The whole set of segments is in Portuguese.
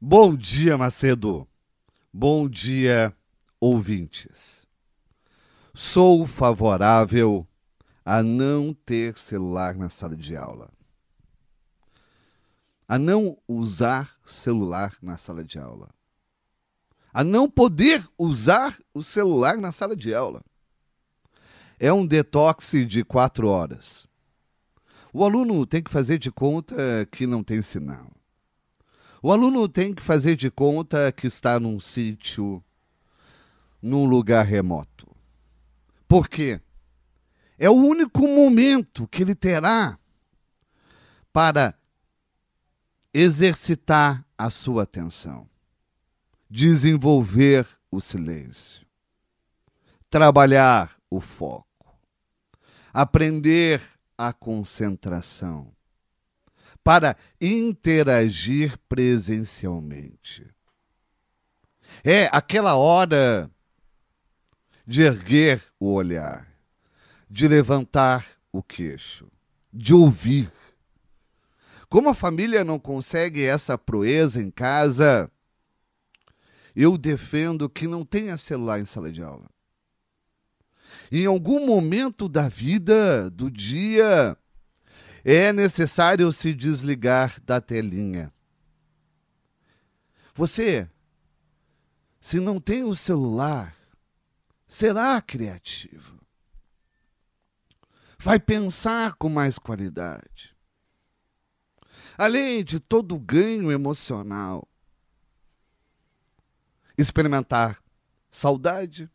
Bom dia, Macedo. Bom dia, ouvintes. Sou favorável a não ter celular na sala de aula. A não usar celular na sala de aula. A não poder usar o celular na sala de aula. É um detox de quatro horas. O aluno tem que fazer de conta que não tem sinal. O aluno tem que fazer de conta que está num sítio, num lugar remoto. Por quê? É o único momento que ele terá para exercitar a sua atenção, desenvolver o silêncio, trabalhar o foco, aprender a concentração, para interagir presencialmente. É aquela hora de erguer o olhar, de levantar o queixo, de ouvir. Como a família não consegue essa proeza em casa, eu defendo que não tenha celular em sala de aula. Em algum momento da vida, do dia, é necessário se desligar da telinha. Você, se não tem o celular, será criativo vai pensar com mais qualidade. Além de todo o ganho emocional, experimentar saudade,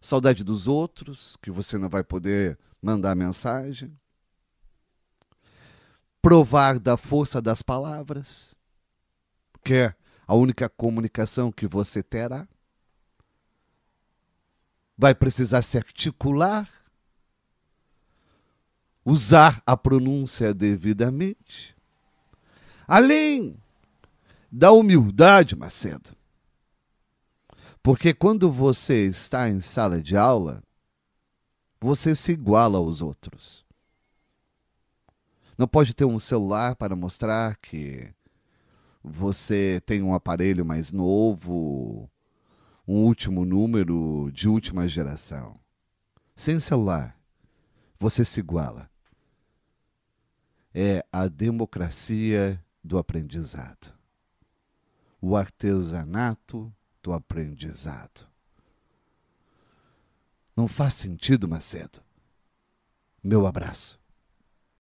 saudade dos outros, que você não vai poder mandar mensagem, provar da força das palavras, que é a única comunicação que você terá. Vai precisar se articular usar a pronúncia devidamente. Além da humildade, Macedo. Porque quando você está em sala de aula, você se iguala aos outros. Não pode ter um celular para mostrar que você tem um aparelho mais novo, um último número de última geração. Sem celular, você se iguala é a democracia do aprendizado, o artesanato do aprendizado. Não faz sentido, Macedo. Meu abraço.